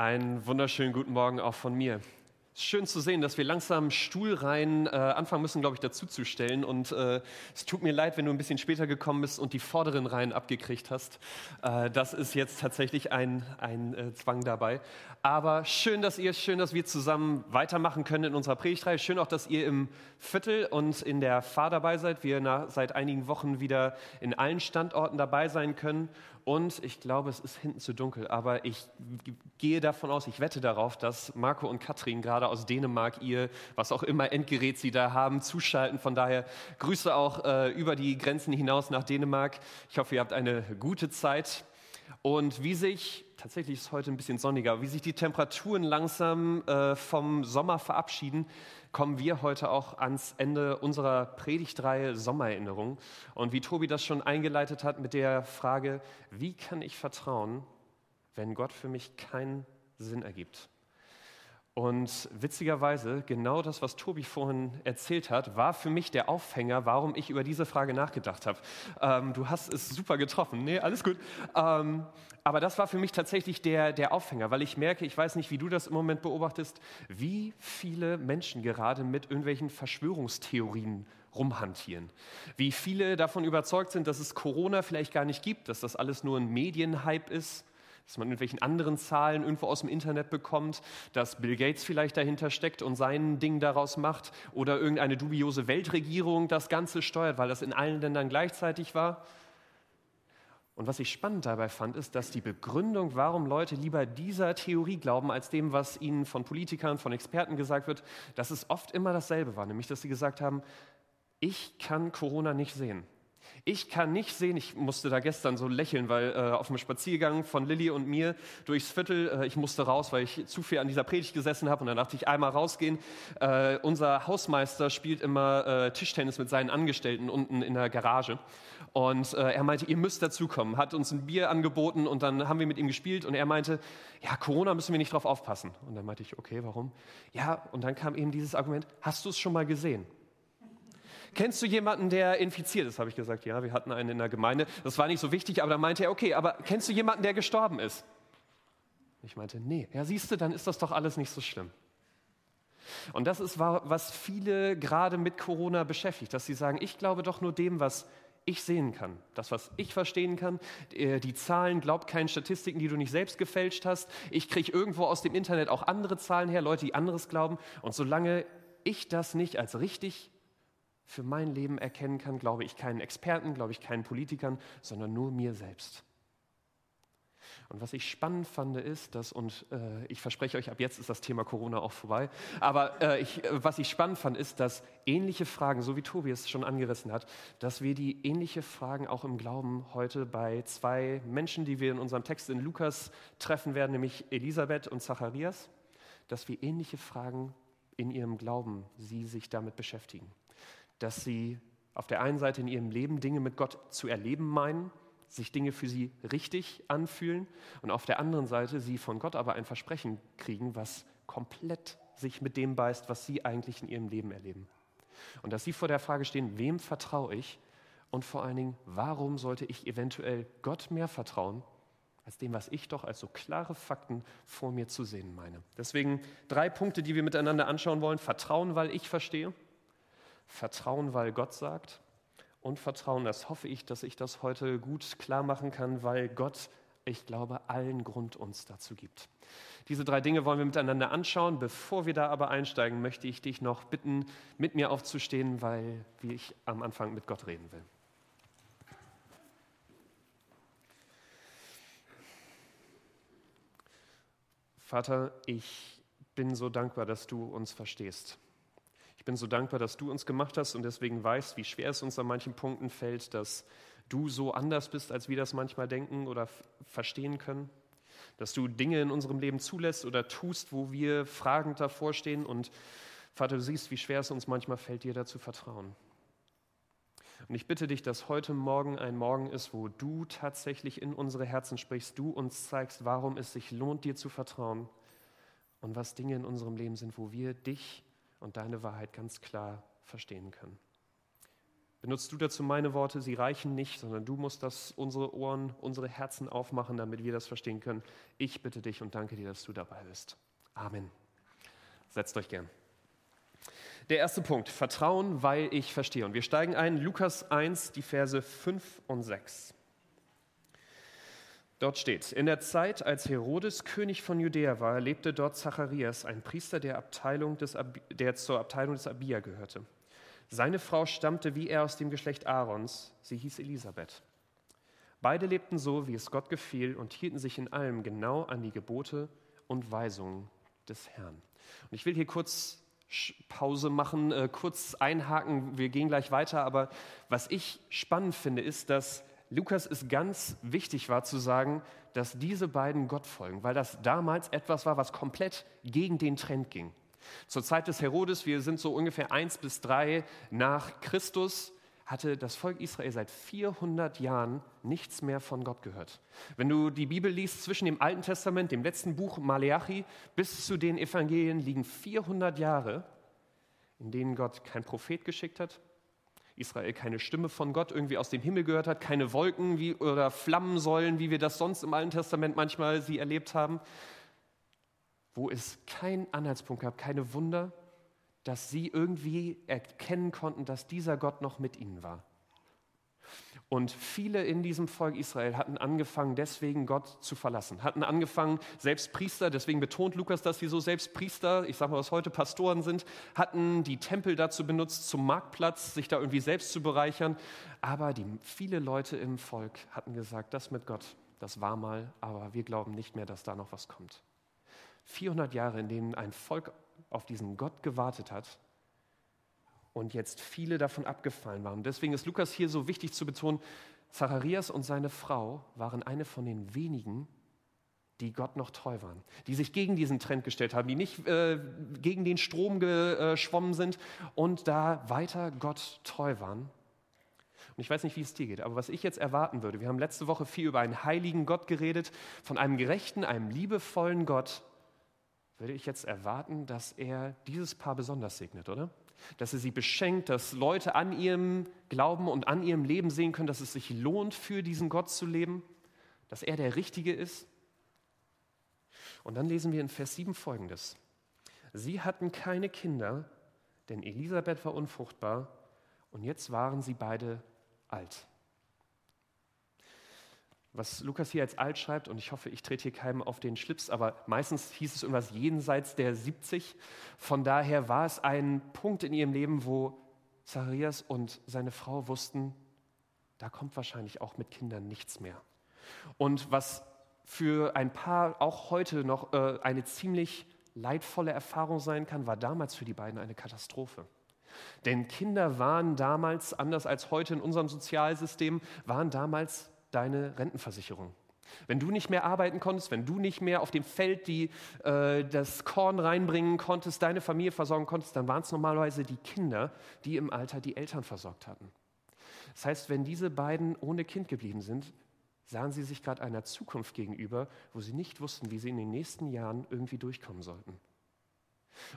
Einen wunderschönen guten Morgen auch von mir. Schön zu sehen, dass wir langsam Stuhlreihen äh, anfangen müssen, glaube ich, dazuzustellen. Und äh, es tut mir leid, wenn du ein bisschen später gekommen bist und die vorderen Reihen abgekriegt hast. Äh, das ist jetzt tatsächlich ein, ein äh, Zwang dabei. Aber schön, dass ihr, schön, dass wir zusammen weitermachen können in unserer Predigtreihe. Schön auch, dass ihr im Viertel und in der Fahr dabei seid. Wir nach, seit einigen Wochen wieder in allen Standorten dabei sein können. Und ich glaube, es ist hinten zu dunkel, aber ich gehe davon aus, ich wette darauf, dass Marco und Katrin gerade aus Dänemark ihr, was auch immer Endgerät sie da haben, zuschalten. Von daher Grüße auch äh, über die Grenzen hinaus nach Dänemark. Ich hoffe, ihr habt eine gute Zeit. Und wie sich, tatsächlich ist heute ein bisschen sonniger, wie sich die Temperaturen langsam äh, vom Sommer verabschieden, kommen wir heute auch ans Ende unserer Predigtreihe Sommererinnerung. Und wie Tobi das schon eingeleitet hat mit der Frage, wie kann ich vertrauen, wenn Gott für mich keinen Sinn ergibt? Und witzigerweise, genau das, was Tobi vorhin erzählt hat, war für mich der Aufhänger, warum ich über diese Frage nachgedacht habe. Ähm, du hast es super getroffen. Nee, alles gut. Ähm, aber das war für mich tatsächlich der, der Aufhänger, weil ich merke, ich weiß nicht, wie du das im Moment beobachtest, wie viele Menschen gerade mit irgendwelchen Verschwörungstheorien rumhantieren. Wie viele davon überzeugt sind, dass es Corona vielleicht gar nicht gibt, dass das alles nur ein Medienhype ist dass man irgendwelchen anderen Zahlen irgendwo aus dem Internet bekommt, dass Bill Gates vielleicht dahinter steckt und sein Ding daraus macht oder irgendeine dubiose Weltregierung das Ganze steuert, weil das in allen Ländern gleichzeitig war. Und was ich spannend dabei fand, ist, dass die Begründung, warum Leute lieber dieser Theorie glauben, als dem, was ihnen von Politikern, von Experten gesagt wird, dass es oft immer dasselbe war, nämlich dass sie gesagt haben, ich kann Corona nicht sehen. Ich kann nicht sehen, ich musste da gestern so lächeln, weil äh, auf dem Spaziergang von Lilly und mir durchs Viertel, äh, ich musste raus, weil ich zu viel an dieser Predigt gesessen habe und dann dachte ich, einmal rausgehen. Äh, unser Hausmeister spielt immer äh, Tischtennis mit seinen Angestellten unten in der Garage und äh, er meinte, ihr müsst dazukommen, hat uns ein Bier angeboten und dann haben wir mit ihm gespielt und er meinte, ja, Corona müssen wir nicht drauf aufpassen. Und dann meinte ich, okay, warum? Ja, und dann kam eben dieses Argument, hast du es schon mal gesehen? Kennst du jemanden, der infiziert ist? Habe ich gesagt, ja, wir hatten einen in der Gemeinde. Das war nicht so wichtig, aber dann meinte er, okay, aber kennst du jemanden, der gestorben ist? Ich meinte, nee. Ja, siehst du, dann ist das doch alles nicht so schlimm. Und das ist, was viele gerade mit Corona beschäftigt, dass sie sagen, ich glaube doch nur dem, was ich sehen kann, das, was ich verstehen kann. Äh, die Zahlen, glaub keinen Statistiken, die du nicht selbst gefälscht hast. Ich kriege irgendwo aus dem Internet auch andere Zahlen her, Leute, die anderes glauben. Und solange ich das nicht als richtig für mein Leben erkennen kann, glaube ich keinen Experten, glaube ich keinen Politikern, sondern nur mir selbst. Und was ich spannend fand, ist, dass, und äh, ich verspreche euch, ab jetzt ist das Thema Corona auch vorbei, aber äh, ich, äh, was ich spannend fand, ist, dass ähnliche Fragen, so wie Tobi es schon angerissen hat, dass wir die ähnliche Fragen auch im Glauben heute bei zwei Menschen, die wir in unserem Text in Lukas treffen werden, nämlich Elisabeth und Zacharias, dass wir ähnliche Fragen in ihrem Glauben, sie sich damit beschäftigen dass sie auf der einen Seite in ihrem Leben Dinge mit Gott zu erleben meinen, sich Dinge für sie richtig anfühlen und auf der anderen Seite sie von Gott aber ein Versprechen kriegen, was komplett sich mit dem beißt, was sie eigentlich in ihrem Leben erleben. Und dass sie vor der Frage stehen, wem vertraue ich und vor allen Dingen, warum sollte ich eventuell Gott mehr vertrauen, als dem, was ich doch als so klare Fakten vor mir zu sehen meine. Deswegen drei Punkte, die wir miteinander anschauen wollen. Vertrauen, weil ich verstehe. Vertrauen, weil Gott sagt und Vertrauen, das hoffe ich, dass ich das heute gut klar machen kann, weil Gott, ich glaube, allen Grund uns dazu gibt. Diese drei Dinge wollen wir miteinander anschauen. Bevor wir da aber einsteigen, möchte ich dich noch bitten, mit mir aufzustehen, weil ich am Anfang mit Gott reden will. Vater, ich bin so dankbar, dass du uns verstehst. Ich bin so dankbar, dass du uns gemacht hast und deswegen weißt, wie schwer es uns an manchen Punkten fällt, dass du so anders bist, als wir das manchmal denken oder verstehen können. Dass du Dinge in unserem Leben zulässt oder tust, wo wir fragend davor stehen. Und Vater, du siehst, wie schwer es uns manchmal fällt, dir dazu vertrauen. Und ich bitte dich, dass heute Morgen ein Morgen ist, wo du tatsächlich in unsere Herzen sprichst, du uns zeigst, warum es sich lohnt, dir zu vertrauen und was Dinge in unserem Leben sind, wo wir dich und deine Wahrheit ganz klar verstehen können. Benutzt du dazu meine Worte, sie reichen nicht, sondern du musst das unsere Ohren, unsere Herzen aufmachen, damit wir das verstehen können. Ich bitte dich und danke dir, dass du dabei bist. Amen. Setzt euch gern. Der erste Punkt, Vertrauen, weil ich verstehe. Und wir steigen ein, Lukas 1, die Verse 5 und 6. Dort steht, in der Zeit, als Herodes König von Judäa war, lebte dort Zacharias, ein Priester, der, Abteilung des Ab der zur Abteilung des Abia gehörte. Seine Frau stammte wie er aus dem Geschlecht Aarons, sie hieß Elisabeth. Beide lebten so, wie es Gott gefiel und hielten sich in allem genau an die Gebote und Weisungen des Herrn. Und ich will hier kurz Pause machen, äh, kurz einhaken, wir gehen gleich weiter, aber was ich spannend finde, ist, dass Lukas es ganz wichtig war zu sagen, dass diese beiden Gott folgen, weil das damals etwas war, was komplett gegen den Trend ging. Zur Zeit des Herodes, wir sind so ungefähr eins bis drei nach Christus, hatte das Volk Israel seit 400 Jahren nichts mehr von Gott gehört. Wenn du die Bibel liest, zwischen dem Alten Testament, dem letzten Buch Maleachi, bis zu den Evangelien liegen 400 Jahre, in denen Gott kein Prophet geschickt hat, Israel keine Stimme von Gott irgendwie aus dem Himmel gehört hat, keine Wolken wie, oder Flammensäulen, wie wir das sonst im Alten Testament manchmal sie erlebt haben, wo es keinen Anhaltspunkt gab, keine Wunder, dass sie irgendwie erkennen konnten, dass dieser Gott noch mit ihnen war. Und viele in diesem Volk Israel hatten angefangen, deswegen Gott zu verlassen, hatten angefangen, selbst Priester, deswegen betont Lukas, dass sie so selbst Priester, ich sage mal, was heute Pastoren sind, hatten die Tempel dazu benutzt, zum Marktplatz, sich da irgendwie selbst zu bereichern. Aber die, viele Leute im Volk hatten gesagt, das mit Gott, das war mal, aber wir glauben nicht mehr, dass da noch was kommt. 400 Jahre, in denen ein Volk auf diesen Gott gewartet hat und jetzt viele davon abgefallen waren. Deswegen ist Lukas hier so wichtig zu betonen, Zacharias und seine Frau waren eine von den wenigen, die Gott noch treu waren, die sich gegen diesen Trend gestellt haben, die nicht äh, gegen den Strom geschwommen sind und da weiter Gott treu waren. Und ich weiß nicht, wie es dir geht, aber was ich jetzt erwarten würde, wir haben letzte Woche viel über einen heiligen Gott geredet, von einem gerechten, einem liebevollen Gott, würde ich jetzt erwarten, dass er dieses Paar besonders segnet, oder? Dass er sie beschenkt, dass Leute an ihrem Glauben und an ihrem Leben sehen können, dass es sich lohnt, für diesen Gott zu leben, dass er der Richtige ist. Und dann lesen wir in Vers 7 folgendes. Sie hatten keine Kinder, denn Elisabeth war unfruchtbar und jetzt waren sie beide alt was Lukas hier als alt schreibt, und ich hoffe, ich trete hier keinem auf den Schlips, aber meistens hieß es irgendwas jenseits der 70. Von daher war es ein Punkt in ihrem Leben, wo Zacharias und seine Frau wussten, da kommt wahrscheinlich auch mit Kindern nichts mehr. Und was für ein Paar auch heute noch äh, eine ziemlich leidvolle Erfahrung sein kann, war damals für die beiden eine Katastrophe. Denn Kinder waren damals, anders als heute in unserem Sozialsystem, waren damals deine Rentenversicherung. Wenn du nicht mehr arbeiten konntest, wenn du nicht mehr auf dem Feld die, äh, das Korn reinbringen konntest, deine Familie versorgen konntest, dann waren es normalerweise die Kinder, die im Alter die Eltern versorgt hatten. Das heißt, wenn diese beiden ohne Kind geblieben sind, sahen sie sich gerade einer Zukunft gegenüber, wo sie nicht wussten, wie sie in den nächsten Jahren irgendwie durchkommen sollten.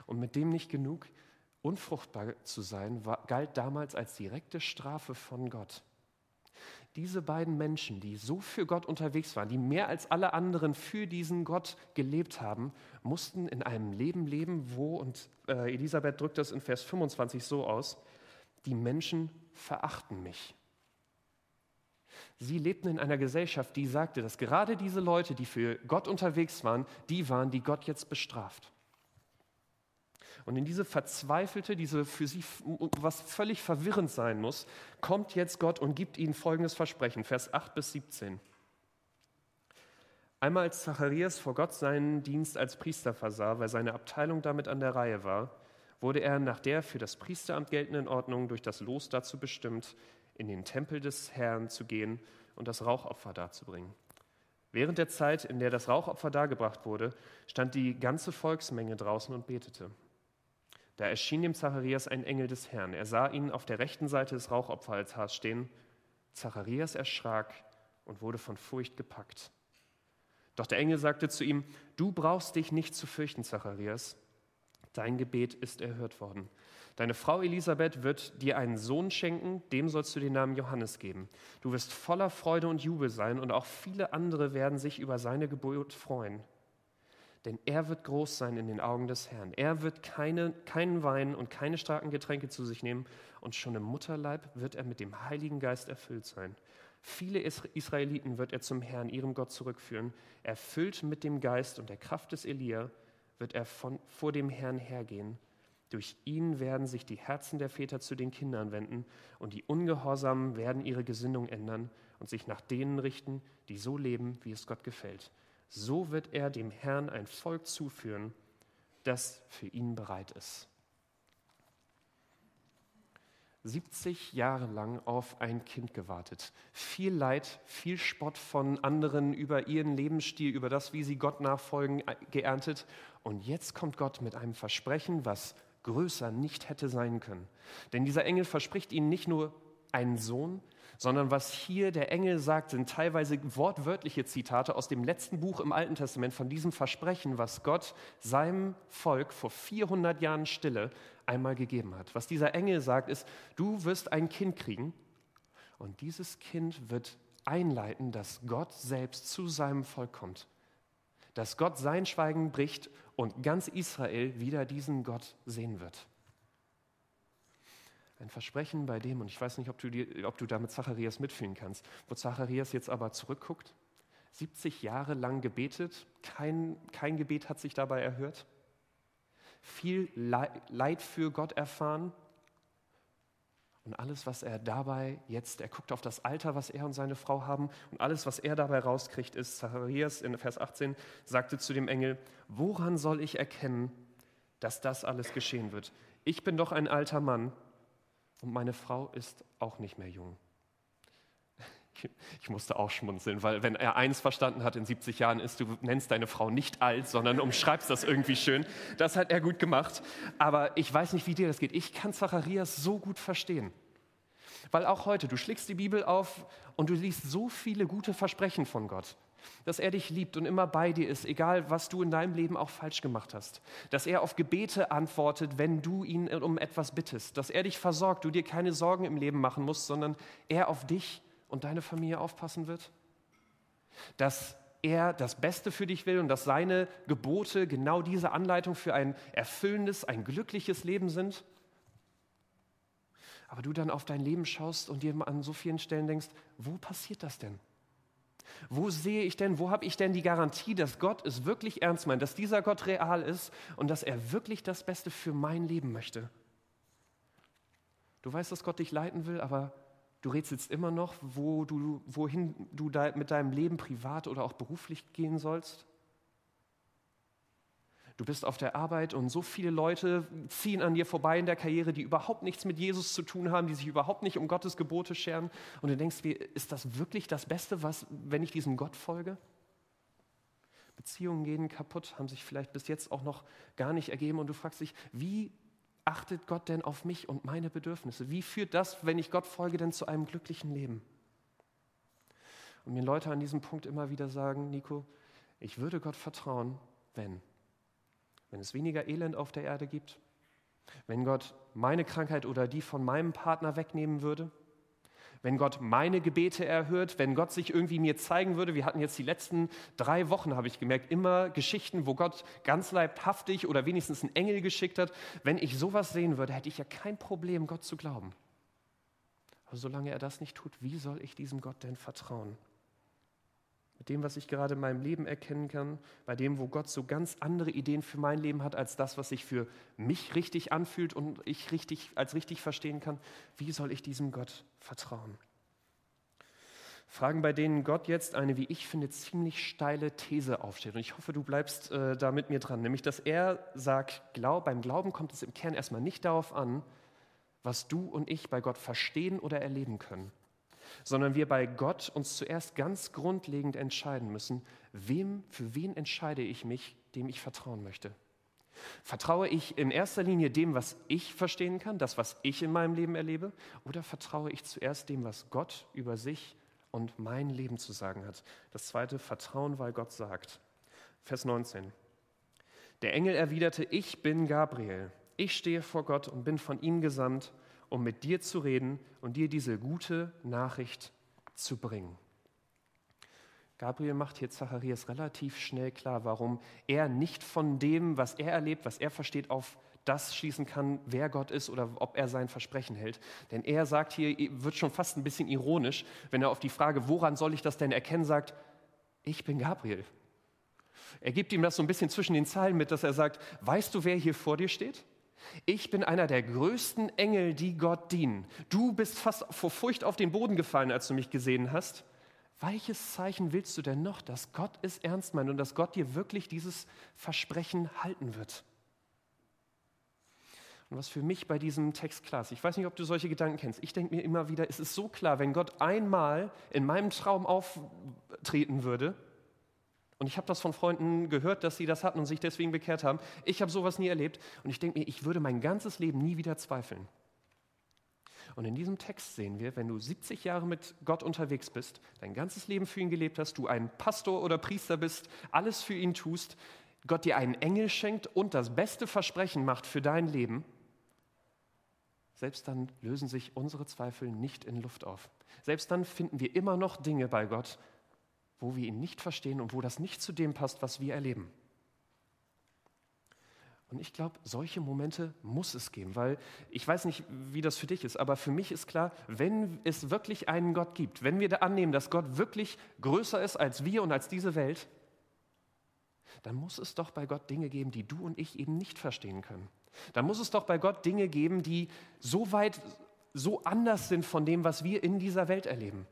Und mit dem nicht genug, unfruchtbar zu sein, war, galt damals als direkte Strafe von Gott diese beiden Menschen, die so für Gott unterwegs waren, die mehr als alle anderen für diesen Gott gelebt haben, mussten in einem Leben leben, wo, und äh, Elisabeth drückt das in Vers 25 so aus, die Menschen verachten mich. Sie lebten in einer Gesellschaft, die sagte, dass gerade diese Leute, die für Gott unterwegs waren, die waren, die Gott jetzt bestraft. Und in diese verzweifelte, diese für sie, was völlig verwirrend sein muss, kommt jetzt Gott und gibt ihnen folgendes Versprechen, Vers 8 bis 17. Einmal als Zacharias vor Gott seinen Dienst als Priester versah, weil seine Abteilung damit an der Reihe war, wurde er nach der für das Priesteramt geltenden Ordnung durch das Los dazu bestimmt, in den Tempel des Herrn zu gehen und das Rauchopfer darzubringen. Während der Zeit, in der das Rauchopfer dargebracht wurde, stand die ganze Volksmenge draußen und betete. Da erschien dem Zacharias ein Engel des Herrn. Er sah ihn auf der rechten Seite des Rauchopferaltars stehen. Zacharias erschrak und wurde von Furcht gepackt. Doch der Engel sagte zu ihm, du brauchst dich nicht zu fürchten, Zacharias. Dein Gebet ist erhört worden. Deine Frau Elisabeth wird dir einen Sohn schenken, dem sollst du den Namen Johannes geben. Du wirst voller Freude und Jubel sein und auch viele andere werden sich über seine Geburt freuen. Denn er wird groß sein in den Augen des Herrn. Er wird keine, keinen Wein und keine starken Getränke zu sich nehmen und schon im Mutterleib wird er mit dem Heiligen Geist erfüllt sein. Viele Israeliten wird er zum Herrn, ihrem Gott, zurückführen. Erfüllt mit dem Geist und der Kraft des Elia wird er von, vor dem Herrn hergehen durch ihn werden sich die Herzen der Väter zu den Kindern wenden und die Ungehorsamen werden ihre Gesinnung ändern und sich nach denen richten, die so leben, wie es Gott gefällt. So wird er dem Herrn ein Volk zuführen, das für ihn bereit ist. 70 Jahre lang auf ein Kind gewartet. Viel Leid, viel Spott von anderen über ihren Lebensstil, über das, wie sie Gott nachfolgen, geerntet. Und jetzt kommt Gott mit einem Versprechen, was größer nicht hätte sein können. Denn dieser Engel verspricht ihnen nicht nur einen Sohn, sondern was hier der Engel sagt, sind teilweise wortwörtliche Zitate aus dem letzten Buch im Alten Testament von diesem Versprechen, was Gott seinem Volk vor 400 Jahren Stille einmal gegeben hat. Was dieser Engel sagt, ist, du wirst ein Kind kriegen und dieses Kind wird einleiten, dass Gott selbst zu seinem Volk kommt dass Gott sein Schweigen bricht und ganz Israel wieder diesen Gott sehen wird. Ein Versprechen bei dem, und ich weiß nicht, ob du, dir, ob du da mit Zacharias mitfühlen kannst, wo Zacharias jetzt aber zurückguckt, 70 Jahre lang gebetet, kein, kein Gebet hat sich dabei erhört, viel Leid für Gott erfahren, und alles, was er dabei jetzt, er guckt auf das Alter, was er und seine Frau haben, und alles, was er dabei rauskriegt, ist, Zacharias in Vers 18 sagte zu dem Engel, woran soll ich erkennen, dass das alles geschehen wird? Ich bin doch ein alter Mann und meine Frau ist auch nicht mehr jung. Ich musste auch schmunzeln, weil wenn er eins verstanden hat in 70 Jahren ist, du nennst deine Frau nicht alt, sondern umschreibst das irgendwie schön. Das hat er gut gemacht. Aber ich weiß nicht, wie dir das geht. Ich kann Zacharias so gut verstehen. Weil auch heute, du schlägst die Bibel auf und du liest so viele gute Versprechen von Gott. Dass er dich liebt und immer bei dir ist, egal was du in deinem Leben auch falsch gemacht hast. Dass er auf Gebete antwortet, wenn du ihn um etwas bittest. Dass er dich versorgt, du dir keine Sorgen im Leben machen musst, sondern er auf dich und deine Familie aufpassen wird? Dass er das Beste für dich will und dass seine Gebote genau diese Anleitung für ein erfüllendes, ein glückliches Leben sind? Aber du dann auf dein Leben schaust und dir an so vielen Stellen denkst, wo passiert das denn? Wo sehe ich denn, wo habe ich denn die Garantie, dass Gott es wirklich ernst meint, dass dieser Gott real ist und dass er wirklich das Beste für mein Leben möchte? Du weißt, dass Gott dich leiten will, aber Du rätselst immer noch, wo du, wohin du mit deinem Leben privat oder auch beruflich gehen sollst. Du bist auf der Arbeit und so viele Leute ziehen an dir vorbei in der Karriere, die überhaupt nichts mit Jesus zu tun haben, die sich überhaupt nicht um Gottes Gebote scheren. Und du denkst, ist das wirklich das Beste, was, wenn ich diesem Gott folge? Beziehungen gehen kaputt, haben sich vielleicht bis jetzt auch noch gar nicht ergeben. Und du fragst dich, wie achtet Gott denn auf mich und meine Bedürfnisse? Wie führt das, wenn ich Gott folge, denn zu einem glücklichen Leben? Und mir Leute an diesem Punkt immer wieder sagen, Nico, ich würde Gott vertrauen, wenn. Wenn es weniger Elend auf der Erde gibt, wenn Gott meine Krankheit oder die von meinem Partner wegnehmen würde, wenn Gott meine Gebete erhört, wenn Gott sich irgendwie mir zeigen würde. Wir hatten jetzt die letzten drei Wochen, habe ich gemerkt, immer Geschichten, wo Gott ganz leibhaftig oder wenigstens einen Engel geschickt hat. Wenn ich sowas sehen würde, hätte ich ja kein Problem, Gott zu glauben. Aber solange er das nicht tut, wie soll ich diesem Gott denn vertrauen? Mit dem, was ich gerade in meinem Leben erkennen kann, bei dem, wo Gott so ganz andere Ideen für mein Leben hat, als das, was sich für mich richtig anfühlt und ich richtig, als richtig verstehen kann, wie soll ich diesem Gott vertrauen? Fragen, bei denen Gott jetzt eine, wie ich finde, ziemlich steile These aufstellt. Und ich hoffe, du bleibst äh, da mit mir dran. Nämlich, dass er sagt, glaub, beim Glauben kommt es im Kern erstmal nicht darauf an, was du und ich bei Gott verstehen oder erleben können sondern wir bei Gott uns zuerst ganz grundlegend entscheiden müssen, wem, für wen entscheide ich mich, dem ich vertrauen möchte. Vertraue ich in erster Linie dem, was ich verstehen kann, das, was ich in meinem Leben erlebe, oder vertraue ich zuerst dem, was Gott über sich und mein Leben zu sagen hat? Das zweite, Vertrauen, weil Gott sagt. Vers 19. Der Engel erwiderte, ich bin Gabriel. ich stehe vor Gott und bin von ihm gesandt, um mit dir zu reden und dir diese gute Nachricht zu bringen. Gabriel macht hier Zacharias relativ schnell klar, warum er nicht von dem, was er erlebt, was er versteht, auf das schließen kann, wer Gott ist oder ob er sein Versprechen hält. Denn er sagt hier, wird schon fast ein bisschen ironisch, wenn er auf die Frage, woran soll ich das denn erkennen, sagt, ich bin Gabriel. Er gibt ihm das so ein bisschen zwischen den Zeilen mit, dass er sagt, weißt du, wer hier vor dir steht? Ich bin einer der größten Engel, die Gott dienen. Du bist fast vor Furcht auf den Boden gefallen, als du mich gesehen hast. Welches Zeichen willst du denn noch, dass Gott es ernst meint und dass Gott dir wirklich dieses Versprechen halten wird? Und was für mich bei diesem Text klar ist, ich weiß nicht, ob du solche Gedanken kennst, ich denke mir immer wieder, es ist so klar, wenn Gott einmal in meinem Traum auftreten würde, und ich habe das von Freunden gehört, dass sie das hatten und sich deswegen bekehrt haben. Ich habe sowas nie erlebt und ich denke mir, ich würde mein ganzes Leben nie wieder zweifeln. Und in diesem Text sehen wir, wenn du 70 Jahre mit Gott unterwegs bist, dein ganzes Leben für ihn gelebt hast, du ein Pastor oder Priester bist, alles für ihn tust, Gott dir einen Engel schenkt und das beste Versprechen macht für dein Leben, selbst dann lösen sich unsere Zweifel nicht in Luft auf. Selbst dann finden wir immer noch Dinge bei Gott, wo wir ihn nicht verstehen und wo das nicht zu dem passt, was wir erleben. Und ich glaube, solche Momente muss es geben, weil ich weiß nicht, wie das für dich ist, aber für mich ist klar, wenn es wirklich einen Gott gibt, wenn wir da annehmen, dass Gott wirklich größer ist als wir und als diese Welt, dann muss es doch bei Gott Dinge geben, die du und ich eben nicht verstehen können. Dann muss es doch bei Gott Dinge geben, die so weit, so anders sind von dem, was wir in dieser Welt erleben.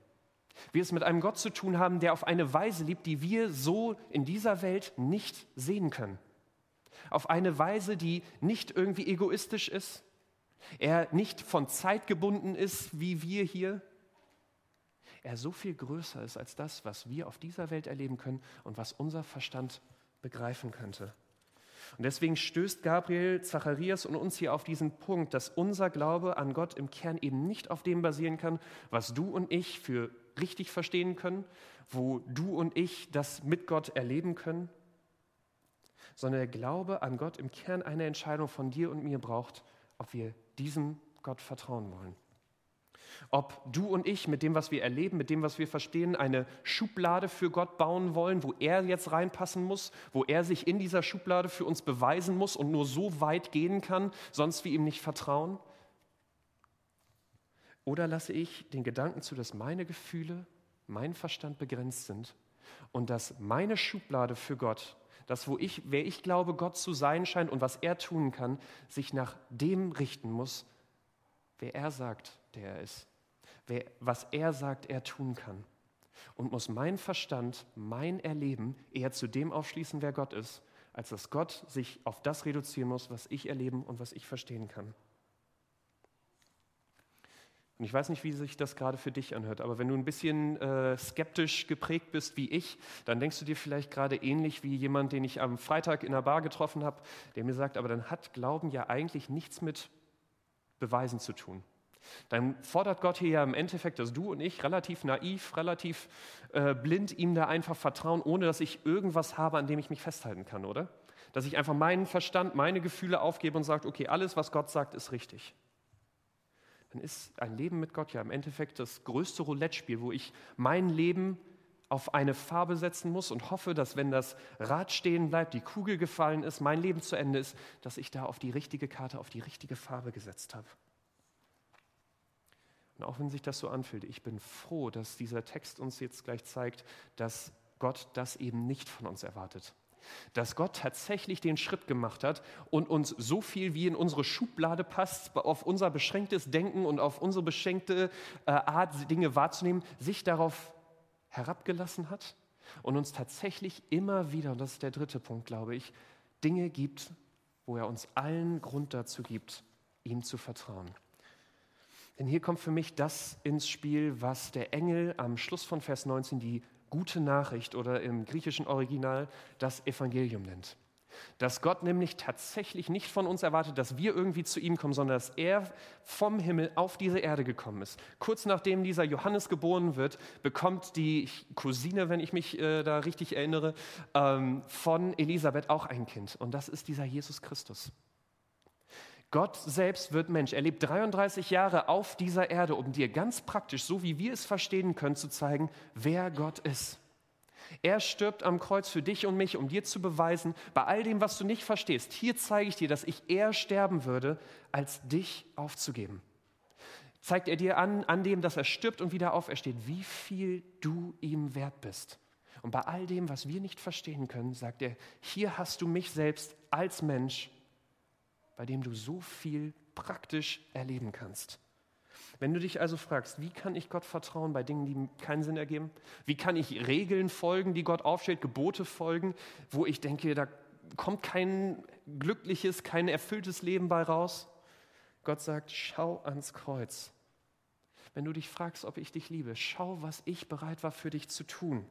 Wir es mit einem Gott zu tun haben, der auf eine Weise liebt, die wir so in dieser Welt nicht sehen können. Auf eine Weise, die nicht irgendwie egoistisch ist, er nicht von Zeit gebunden ist, wie wir hier, er so viel größer ist als das, was wir auf dieser Welt erleben können und was unser Verstand begreifen könnte. Und deswegen stößt Gabriel, Zacharias und uns hier auf diesen Punkt, dass unser Glaube an Gott im Kern eben nicht auf dem basieren kann, was du und ich für richtig verstehen können, wo du und ich das mit Gott erleben können, sondern der Glaube an Gott im Kern eine Entscheidung von dir und mir braucht, ob wir diesem Gott vertrauen wollen. Ob du und ich mit dem, was wir erleben, mit dem, was wir verstehen, eine Schublade für Gott bauen wollen, wo er jetzt reinpassen muss, wo er sich in dieser Schublade für uns beweisen muss und nur so weit gehen kann, sonst wir ihm nicht vertrauen. Oder lasse ich den Gedanken zu, dass meine Gefühle, mein Verstand begrenzt sind und dass meine Schublade für Gott, das, wo ich, wer ich glaube, Gott zu sein scheint und was er tun kann, sich nach dem richten muss, wer er sagt, der er ist, wer, was er sagt, er tun kann. Und muss mein Verstand, mein Erleben eher zu dem aufschließen, wer Gott ist, als dass Gott sich auf das reduzieren muss, was ich erleben und was ich verstehen kann. Und ich weiß nicht, wie sich das gerade für dich anhört, aber wenn du ein bisschen äh, skeptisch geprägt bist wie ich, dann denkst du dir vielleicht gerade ähnlich wie jemand, den ich am Freitag in der Bar getroffen habe, der mir sagt, aber dann hat Glauben ja eigentlich nichts mit Beweisen zu tun. Dann fordert Gott hier ja im Endeffekt, dass du und ich relativ naiv, relativ äh, blind ihm da einfach vertrauen, ohne dass ich irgendwas habe, an dem ich mich festhalten kann, oder? Dass ich einfach meinen Verstand, meine Gefühle aufgebe und sage, okay, alles, was Gott sagt, ist richtig dann ist ein Leben mit Gott ja im Endeffekt das größte Roulette-Spiel, wo ich mein Leben auf eine Farbe setzen muss und hoffe, dass wenn das Rad stehen bleibt, die Kugel gefallen ist, mein Leben zu Ende ist, dass ich da auf die richtige Karte, auf die richtige Farbe gesetzt habe. Und auch wenn sich das so anfühlt, ich bin froh, dass dieser Text uns jetzt gleich zeigt, dass Gott das eben nicht von uns erwartet dass Gott tatsächlich den Schritt gemacht hat und uns so viel wie in unsere Schublade passt, auf unser beschränktes Denken und auf unsere beschränkte äh, Art, Dinge wahrzunehmen, sich darauf herabgelassen hat und uns tatsächlich immer wieder, und das ist der dritte Punkt, glaube ich, Dinge gibt, wo er uns allen Grund dazu gibt, ihm zu vertrauen. Denn hier kommt für mich das ins Spiel, was der Engel am Schluss von Vers 19 die gute Nachricht oder im griechischen Original das Evangelium nennt. Dass Gott nämlich tatsächlich nicht von uns erwartet, dass wir irgendwie zu ihm kommen, sondern dass er vom Himmel auf diese Erde gekommen ist. Kurz nachdem dieser Johannes geboren wird, bekommt die Cousine, wenn ich mich äh, da richtig erinnere, ähm, von Elisabeth auch ein Kind. Und das ist dieser Jesus Christus. Gott selbst wird Mensch. Er lebt 33 Jahre auf dieser Erde, um dir ganz praktisch, so wie wir es verstehen können, zu zeigen, wer Gott ist. Er stirbt am Kreuz für dich und mich, um dir zu beweisen, bei all dem, was du nicht verstehst, hier zeige ich dir, dass ich eher sterben würde, als dich aufzugeben. Zeigt er dir an, an dem, dass er stirbt und wieder aufersteht, wie viel du ihm wert bist. Und bei all dem, was wir nicht verstehen können, sagt er, hier hast du mich selbst als Mensch bei dem du so viel praktisch erleben kannst. Wenn du dich also fragst, wie kann ich Gott vertrauen bei Dingen, die keinen Sinn ergeben? Wie kann ich Regeln folgen, die Gott aufstellt, Gebote folgen, wo ich denke, da kommt kein glückliches, kein erfülltes Leben bei raus? Gott sagt, schau ans Kreuz. Wenn du dich fragst, ob ich dich liebe, schau, was ich bereit war für dich zu tun.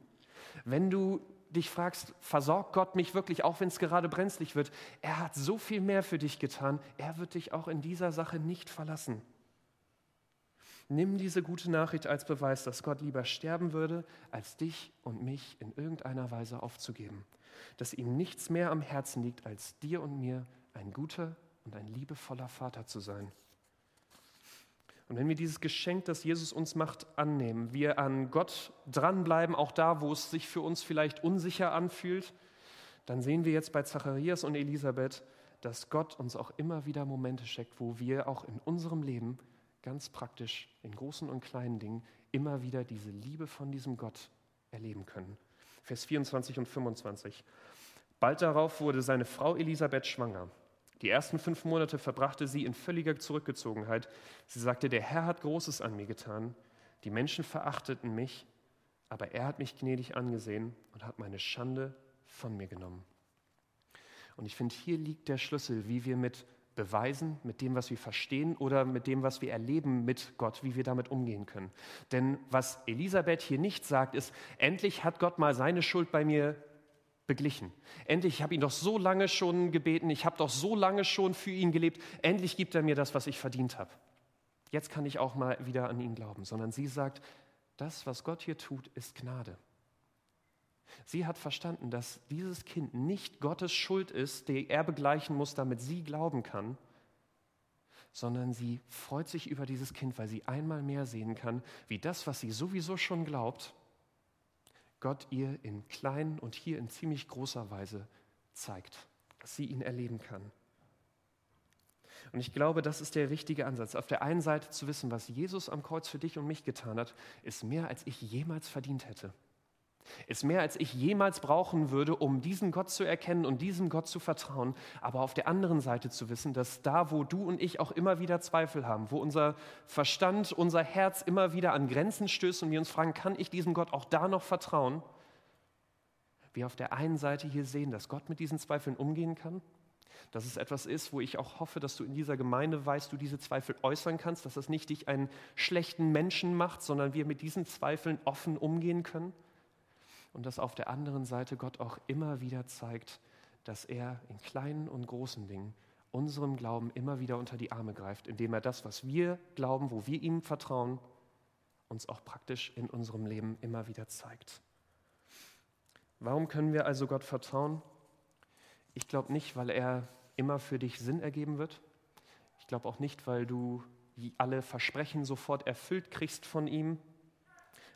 Wenn du dich fragst, versorgt Gott mich wirklich, auch wenn es gerade brenzlig wird, er hat so viel mehr für dich getan, er wird dich auch in dieser Sache nicht verlassen. Nimm diese gute Nachricht als Beweis, dass Gott lieber sterben würde, als dich und mich in irgendeiner Weise aufzugeben. Dass ihm nichts mehr am Herzen liegt, als dir und mir ein guter und ein liebevoller Vater zu sein. Und wenn wir dieses Geschenk, das Jesus uns macht, annehmen, wir an Gott dranbleiben, auch da, wo es sich für uns vielleicht unsicher anfühlt, dann sehen wir jetzt bei Zacharias und Elisabeth, dass Gott uns auch immer wieder Momente schenkt, wo wir auch in unserem Leben ganz praktisch in großen und kleinen Dingen immer wieder diese Liebe von diesem Gott erleben können. Vers 24 und 25. Bald darauf wurde seine Frau Elisabeth schwanger. Die ersten fünf Monate verbrachte sie in völliger Zurückgezogenheit. Sie sagte, der Herr hat Großes an mir getan. Die Menschen verachteten mich, aber er hat mich gnädig angesehen und hat meine Schande von mir genommen. Und ich finde, hier liegt der Schlüssel, wie wir mit Beweisen, mit dem, was wir verstehen oder mit dem, was wir erleben mit Gott, wie wir damit umgehen können. Denn was Elisabeth hier nicht sagt, ist, endlich hat Gott mal seine Schuld bei mir beglichen. Endlich, ich habe ihn doch so lange schon gebeten, ich habe doch so lange schon für ihn gelebt, endlich gibt er mir das, was ich verdient habe. Jetzt kann ich auch mal wieder an ihn glauben, sondern sie sagt, das, was Gott hier tut, ist Gnade. Sie hat verstanden, dass dieses Kind nicht Gottes Schuld ist, die er begleichen muss, damit sie glauben kann, sondern sie freut sich über dieses Kind, weil sie einmal mehr sehen kann, wie das, was sie sowieso schon glaubt, Gott ihr in kleinen und hier in ziemlich großer Weise zeigt, dass sie ihn erleben kann. Und ich glaube, das ist der richtige Ansatz. Auf der einen Seite zu wissen, was Jesus am Kreuz für dich und mich getan hat, ist mehr, als ich jemals verdient hätte. Ist mehr, als ich jemals brauchen würde, um diesen Gott zu erkennen und diesem Gott zu vertrauen. Aber auf der anderen Seite zu wissen, dass da, wo du und ich auch immer wieder Zweifel haben, wo unser Verstand, unser Herz immer wieder an Grenzen stößt und wir uns fragen, kann ich diesem Gott auch da noch vertrauen? Wir auf der einen Seite hier sehen, dass Gott mit diesen Zweifeln umgehen kann, dass es etwas ist, wo ich auch hoffe, dass du in dieser Gemeinde weißt, du diese Zweifel äußern kannst, dass das nicht dich einen schlechten Menschen macht, sondern wir mit diesen Zweifeln offen umgehen können und dass auf der anderen Seite Gott auch immer wieder zeigt, dass er in kleinen und großen Dingen unserem Glauben immer wieder unter die Arme greift, indem er das, was wir glauben, wo wir ihm vertrauen, uns auch praktisch in unserem Leben immer wieder zeigt. Warum können wir also Gott vertrauen? Ich glaube nicht, weil er immer für dich Sinn ergeben wird. Ich glaube auch nicht, weil du alle Versprechen sofort erfüllt kriegst von ihm,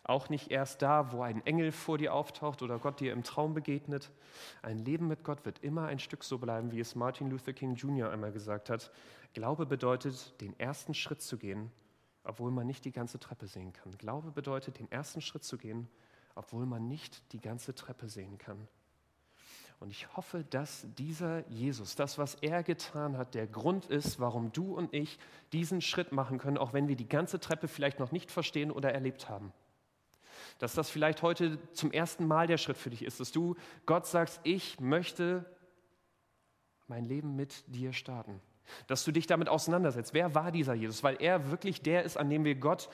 auch nicht erst da, wo ein Engel vor dir auftaucht oder Gott dir im Traum begegnet. Ein Leben mit Gott wird immer ein Stück so bleiben, wie es Martin Luther King Jr. einmal gesagt hat. Glaube bedeutet, den ersten Schritt zu gehen, obwohl man nicht die ganze Treppe sehen kann. Glaube bedeutet, den ersten Schritt zu gehen, obwohl man nicht die ganze Treppe sehen kann. Und ich hoffe, dass dieser Jesus, das, was er getan hat, der Grund ist, warum du und ich diesen Schritt machen können, auch wenn wir die ganze Treppe vielleicht noch nicht verstehen oder erlebt haben dass das vielleicht heute zum ersten Mal der Schritt für dich ist, dass du Gott sagst, ich möchte mein Leben mit dir starten. Dass du dich damit auseinandersetzt. Wer war dieser Jesus? Weil er wirklich der ist, an dem wir Gott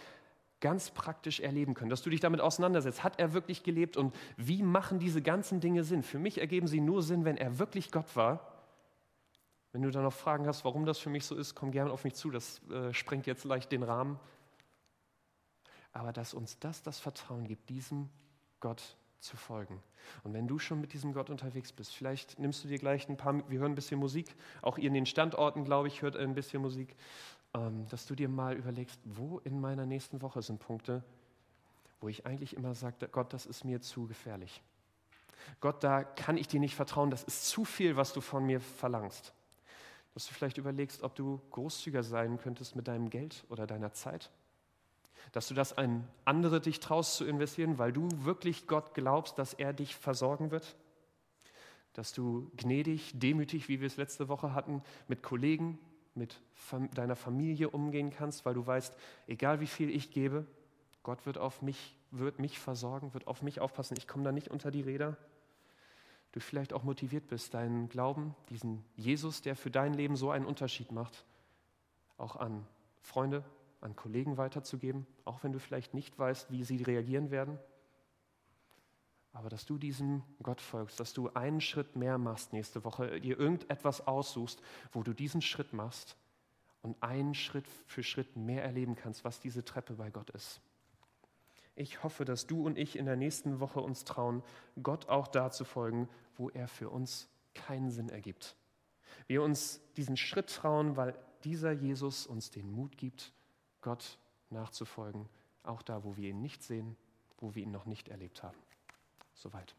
ganz praktisch erleben können. Dass du dich damit auseinandersetzt. Hat er wirklich gelebt und wie machen diese ganzen Dinge Sinn? Für mich ergeben sie nur Sinn, wenn er wirklich Gott war. Wenn du dann noch Fragen hast, warum das für mich so ist, komm gerne auf mich zu. Das äh, sprengt jetzt leicht den Rahmen aber dass uns das das Vertrauen gibt, diesem Gott zu folgen. Und wenn du schon mit diesem Gott unterwegs bist, vielleicht nimmst du dir gleich ein paar, wir hören ein bisschen Musik, auch ihr in den Standorten, glaube ich, hört ein bisschen Musik, ähm, dass du dir mal überlegst, wo in meiner nächsten Woche sind Punkte, wo ich eigentlich immer sage, Gott, das ist mir zu gefährlich. Gott, da kann ich dir nicht vertrauen, das ist zu viel, was du von mir verlangst. Dass du vielleicht überlegst, ob du großzügiger sein könntest mit deinem Geld oder deiner Zeit dass du das an andere dich traust zu investieren, weil du wirklich Gott glaubst, dass er dich versorgen wird. Dass du gnädig, demütig, wie wir es letzte Woche hatten, mit Kollegen, mit deiner Familie umgehen kannst, weil du weißt, egal wie viel ich gebe, Gott wird auf mich, wird mich versorgen, wird auf mich aufpassen. Ich komme da nicht unter die Räder. Du vielleicht auch motiviert bist, deinen Glauben, diesen Jesus, der für dein Leben so einen Unterschied macht, auch an Freunde, an Kollegen weiterzugeben, auch wenn du vielleicht nicht weißt, wie sie reagieren werden. Aber dass du diesem Gott folgst, dass du einen Schritt mehr machst nächste Woche, dir irgendetwas aussuchst, wo du diesen Schritt machst und einen Schritt für Schritt mehr erleben kannst, was diese Treppe bei Gott ist. Ich hoffe, dass du und ich in der nächsten Woche uns trauen, Gott auch da zu folgen, wo er für uns keinen Sinn ergibt. Wir uns diesen Schritt trauen, weil dieser Jesus uns den Mut gibt, Gott nachzufolgen, auch da, wo wir ihn nicht sehen, wo wir ihn noch nicht erlebt haben. Soweit.